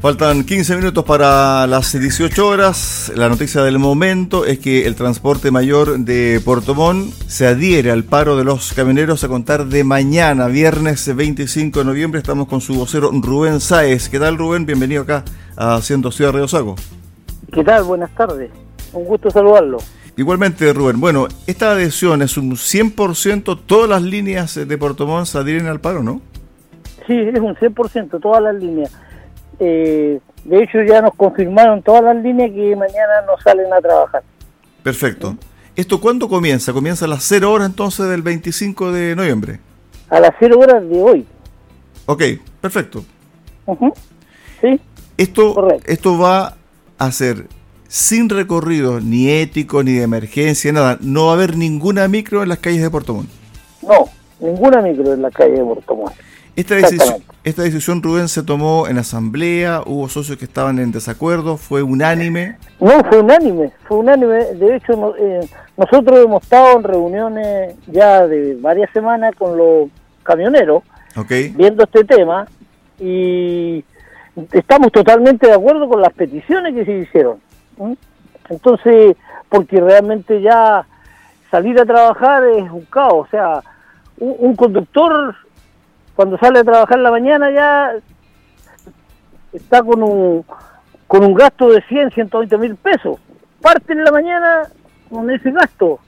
Faltan 15 minutos para las 18 horas. La noticia del momento es que el transporte mayor de Puerto Montt se adhiere al paro de los camioneros a contar de mañana, viernes 25 de noviembre. Estamos con su vocero Rubén Sáez. ¿Qué tal Rubén? Bienvenido acá a Haciendo Ciudad Río Saco. ¿Qué tal? Buenas tardes. Un gusto saludarlo. Igualmente, Rubén. Bueno, esta adhesión es un 100%, todas las líneas de Puerto Montt se adhieren al paro, ¿no? Sí, es un 100%, todas las líneas eh, de hecho, ya nos confirmaron todas las líneas que mañana no salen a trabajar. Perfecto. ¿Esto cuándo comienza? ¿Comienza a las 0 horas entonces del 25 de noviembre? A las 0 horas de hoy. Ok, perfecto. Sí. Esto, esto va a ser sin recorrido ni ético, ni de emergencia, nada. No va a haber ninguna micro en las calles de Puerto Montt. No, ninguna micro en las calles de Puerto Montt. Esta decisión, esta decisión, Rubén, se tomó en asamblea, hubo socios que estaban en desacuerdo, fue unánime. No, fue unánime, fue unánime. De hecho, eh, nosotros hemos estado en reuniones ya de varias semanas con los camioneros, viendo este tema, y estamos totalmente de acuerdo con las peticiones que se hicieron. Entonces, porque realmente ya salir a trabajar es un caos, o sea, un conductor cuando sale a trabajar en la mañana ya está con un, con un gasto de 100, 120 mil pesos. Parte en la mañana con ese gasto.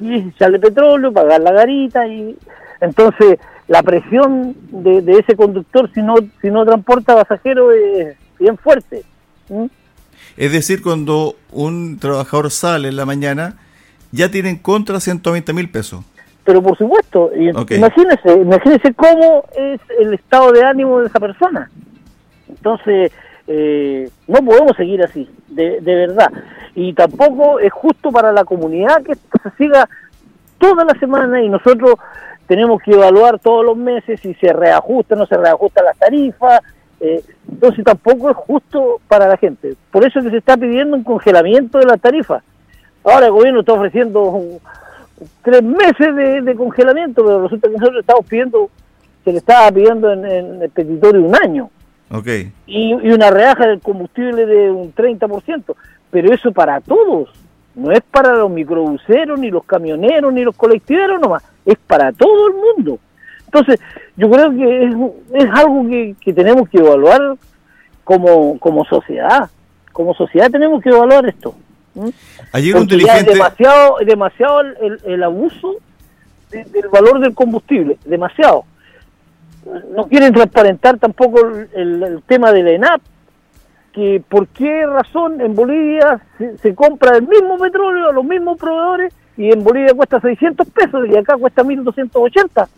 Y sale petróleo, pagar la garita y entonces la presión de, ese conductor si no, si no transporta pasajeros es bien fuerte. Es decir, cuando un trabajador sale en la mañana, ya tienen contra 120 mil pesos pero por supuesto, imagínese, imagínese cómo es el estado de ánimo de esa persona. Entonces, eh, no podemos seguir así, de, de verdad. Y tampoco es justo para la comunidad que esto se siga toda la semana y nosotros tenemos que evaluar todos los meses si se reajusta, no se reajusta las tarifas. Eh, entonces tampoco es justo para la gente. Por eso que se está pidiendo un congelamiento de las tarifas. Ahora el gobierno está ofreciendo un, tres meses de, congelamiento, pero resulta que nosotros estamos pidiendo, se le estaba pidiendo en, el petitorio un año. Okay. Y, una rebaja del combustible de un 30%. Pero eso para todos, no es para los microbuseros, ni los camioneros, ni los colectiveros nomás, es para todo el mundo. Entonces, yo creo que es, es algo que, que tenemos que evaluar como, como sociedad. Como sociedad tenemos que evaluar esto. Ayer un dirigente... demasiado, demasiado el, abuso del valor del combustible, demasiado. No quieren transparentar tampoco el, tema de la ENAP, que por qué razón en Bolivia se, compra el mismo petróleo a los mismos proveedores y en Bolivia cuesta 600 pesos y acá cuesta 1280.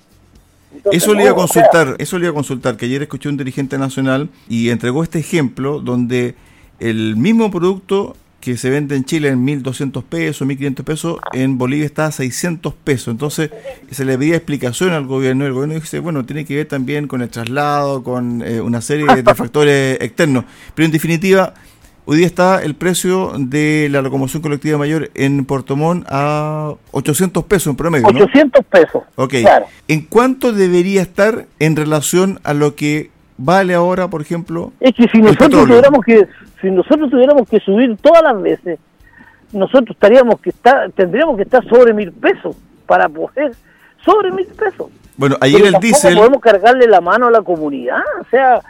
eso le iba a consultar, eso le iba a consultar, que ayer escuché un dirigente nacional y entregó este ejemplo donde el mismo producto que se vende en Chile en 1.200 pesos, 1.500 pesos, en Bolivia está a 600 pesos. Entonces se le pedía explicación al gobierno y el gobierno dice, bueno, tiene que ver también con el traslado, con eh, una serie de factores externos. Pero en definitiva, hoy día está el precio de la locomoción colectiva mayor en Puerto Montt a 800 pesos en promedio. 800 pesos. Ok. ¿En cuánto debería estar en relación a lo que vale ahora, por ejemplo? Es que si nosotros tuviéramos que si nosotros tuviéramos que subir todas las veces, nosotros estaríamos que estar, tendríamos que estar sobre mil pesos para poder, sobre mil pesos. Bueno, ayer el diésel... podemos cargarle la mano a la comunidad, o sea...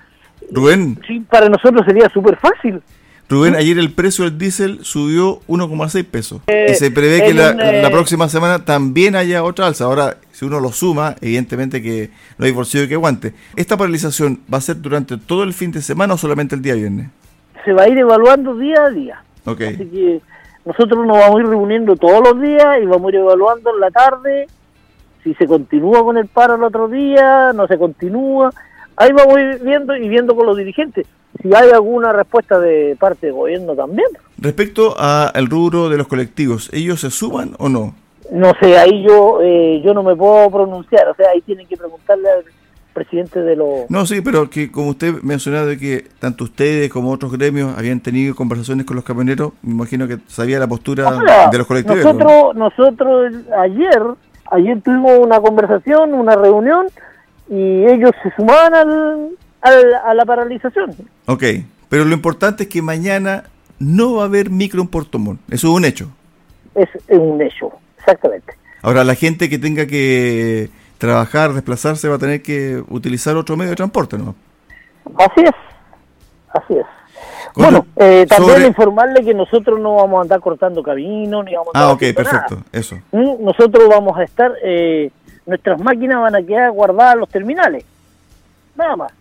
Rubén... Sí, para nosotros sería súper fácil. Rubén, ayer el precio del diésel subió 1,6 pesos. y se prevé que la, la, próxima semana también haya otra alza. Ahora, si uno lo suma, evidentemente que no hay bolsillo que aguante. ¿Esta paralización va a ser durante todo el fin de semana o solamente el día viernes? Se va a ir evaluando día a día. Así que nosotros nos vamos a ir reuniendo todos los días y vamos a ir evaluando en la tarde si se continúa con el paro el otro día, no se continúa. Ahí vamos a ir viendo y viendo con los dirigentes si hay alguna respuesta de parte del gobierno también. Respecto al rubro de los colectivos, ¿ellos se suman o no? No sé, ahí yo eh, yo no me puedo pronunciar, o sea, ahí tienen que preguntarle al presidente de los... No, sí, pero que como usted mencionaba de que tanto ustedes como otros gremios habían tenido conversaciones con los camioneros, me imagino que sabía la postura de los colectivos. Nosotros, nosotros ayer, ayer tuvimos una conversación, una reunión, y ellos se sumaban al, a la paralización. Ok, pero lo importante es que mañana no va a haber micro en Puerto Montt. Eso es un hecho. Es, un hecho, exactamente. Ahora, la gente que tenga que trabajar, desplazarse, va a tener que utilizar otro medio de transporte, ¿no? Así es, así es. Bueno, eh, también informarle que nosotros no vamos a andar cortando caminos, ni vamos a Ah, ok, perfecto, eso. ¿Mm? Nosotros vamos a estar, eh, nuestras máquinas van a quedar guardadas en los terminales, nada más.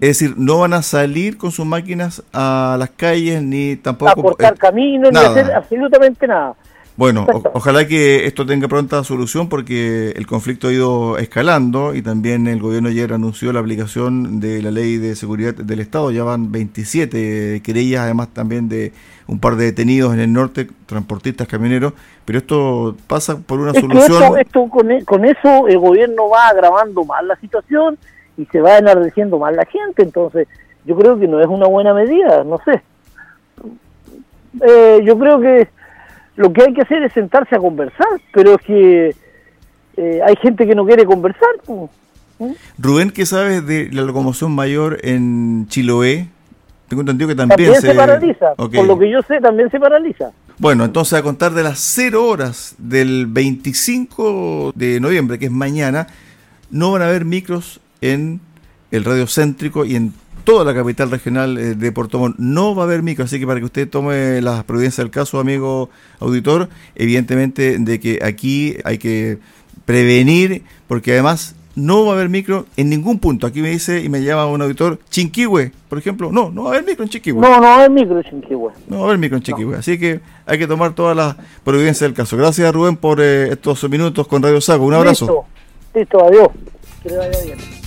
Es decir, no van a salir con sus máquinas a las calles ni tampoco... A cortar eh, caminos, ni hacer absolutamente nada. Bueno, ojalá que esto tenga pronta solución porque el conflicto ha ido escalando y también el gobierno ayer anunció la aplicación de la ley de seguridad del Estado. Ya van 27 querellas, además también de un par de detenidos en el norte, transportistas, camioneros. Pero esto pasa por una solución. esto, con, e, con, eso el gobierno va agravando más la situación y se va enardeciendo más la gente. Entonces, yo creo que no es una buena medida, no sé. Eh, yo creo que lo que hay que hacer es sentarse a conversar, pero es que eh, hay gente que no quiere conversar. ¿Mm? Rubén, ¿qué sabes de la locomoción mayor en Chiloé? Tengo entendido que también, se... paraliza. Por lo que yo sé, también se paraliza. Bueno, entonces a contar de las 0 horas del 25 de noviembre, que es mañana, no van a haber micros en el radio céntrico y en toda la capital regional eh, de Puerto Montt. No va a haber micro, así que para que usted tome las providencias del caso, amigo auditor, evidentemente de que aquí hay que prevenir, porque además no va a haber micro en ningún punto. Aquí me dice y me llama un auditor, Chinquihue, por ejemplo. No, no va a haber micro en Chinquihue. No, no va a haber micro en Chinquihue. No va a haber micro en Chinquihue. Así que hay que tomar todas las providencias del caso. Gracias, Rubén, por eh, estos minutos con Radio Saco. Un abrazo. Listo, listo, adiós. Que le vaya bien.